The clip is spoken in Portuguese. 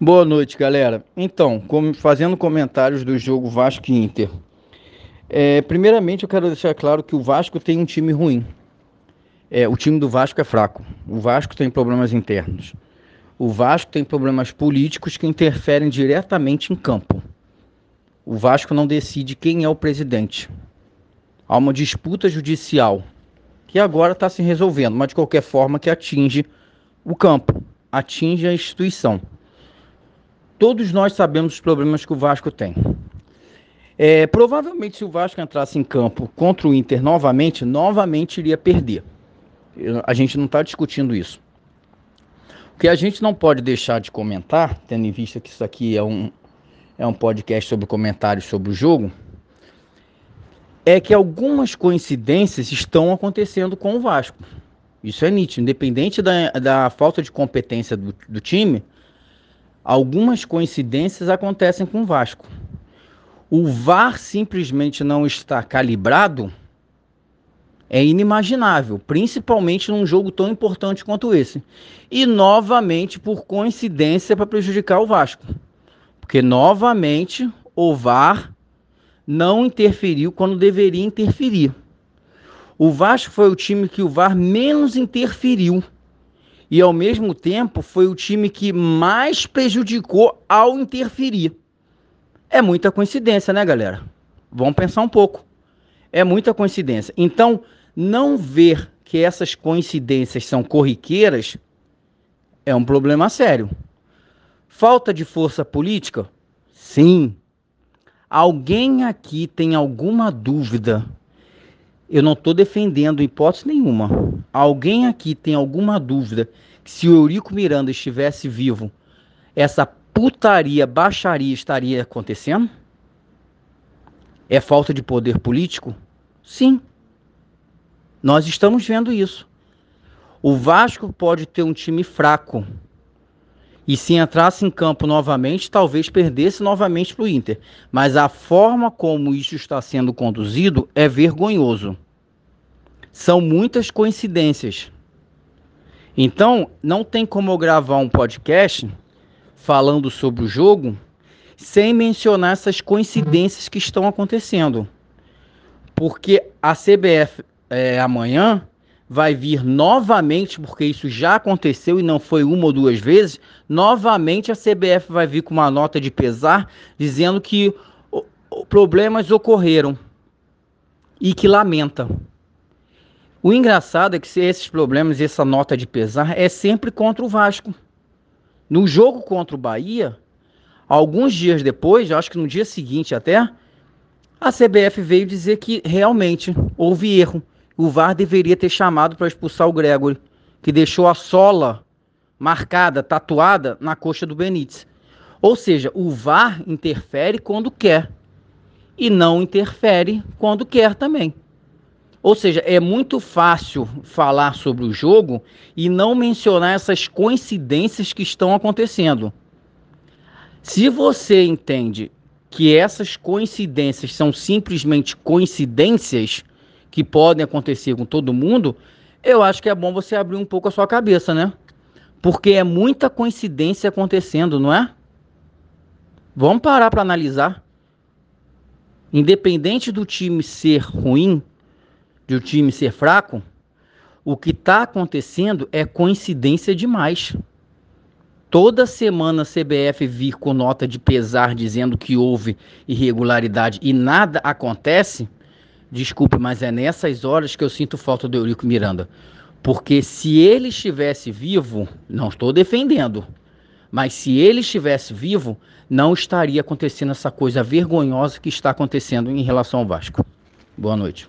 Boa noite, galera. Então, como, fazendo comentários do jogo Vasco e Inter. É, primeiramente, eu quero deixar claro que o Vasco tem um time ruim. É, o time do Vasco é fraco. O Vasco tem problemas internos. O Vasco tem problemas políticos que interferem diretamente em campo. O Vasco não decide quem é o presidente. Há uma disputa judicial que agora está se resolvendo, mas de qualquer forma que atinge o campo, atinge a instituição. Todos nós sabemos os problemas que o Vasco tem. É, provavelmente, se o Vasco entrasse em campo contra o Inter novamente, novamente iria perder. A gente não está discutindo isso. O que a gente não pode deixar de comentar, tendo em vista que isso aqui é um, é um podcast sobre comentários sobre o jogo, é que algumas coincidências estão acontecendo com o Vasco. Isso é nítido. Independente da, da falta de competência do, do time, algumas coincidências acontecem com o Vasco. O VAR simplesmente não está calibrado é inimaginável, principalmente num jogo tão importante quanto esse. E novamente, por coincidência, para prejudicar o Vasco. Porque novamente o VAR não interferiu quando deveria interferir. O Vasco foi o time que o VAR menos interferiu e ao mesmo tempo foi o time que mais prejudicou ao interferir. É muita coincidência, né, galera? Vamos pensar um pouco. É muita coincidência. Então, não ver que essas coincidências são corriqueiras é um problema sério. Falta de força política? Sim. Alguém aqui tem alguma dúvida eu não estou defendendo hipótese nenhuma. Alguém aqui tem alguma dúvida que se o Eurico Miranda estivesse vivo, essa putaria, baixaria estaria acontecendo? É falta de poder político? Sim. Nós estamos vendo isso. O Vasco pode ter um time fraco. E se entrasse em campo novamente, talvez perdesse novamente para o Inter. Mas a forma como isso está sendo conduzido é vergonhoso. São muitas coincidências. Então, não tem como eu gravar um podcast falando sobre o jogo sem mencionar essas coincidências que estão acontecendo. Porque a CBF é, amanhã vai vir novamente, porque isso já aconteceu e não foi uma ou duas vezes, novamente a CBF vai vir com uma nota de pesar dizendo que problemas ocorreram e que lamenta. O engraçado é que se esses problemas e essa nota de pesar é sempre contra o Vasco. No jogo contra o Bahia, alguns dias depois, acho que no dia seguinte até, a CBF veio dizer que realmente houve erro o VAR deveria ter chamado para expulsar o Gregory, que deixou a sola marcada, tatuada na coxa do Benítez. Ou seja, o VAR interfere quando quer e não interfere quando quer também. Ou seja, é muito fácil falar sobre o jogo e não mencionar essas coincidências que estão acontecendo. Se você entende que essas coincidências são simplesmente coincidências, que podem acontecer com todo mundo, eu acho que é bom você abrir um pouco a sua cabeça, né? Porque é muita coincidência acontecendo, não é? Vamos parar para analisar. Independente do time ser ruim, do time ser fraco, o que está acontecendo é coincidência demais. Toda semana a CBF vir com nota de pesar dizendo que houve irregularidade e nada acontece, Desculpe, mas é nessas horas que eu sinto falta do Eurico Miranda. Porque se ele estivesse vivo, não estou defendendo, mas se ele estivesse vivo, não estaria acontecendo essa coisa vergonhosa que está acontecendo em relação ao Vasco. Boa noite.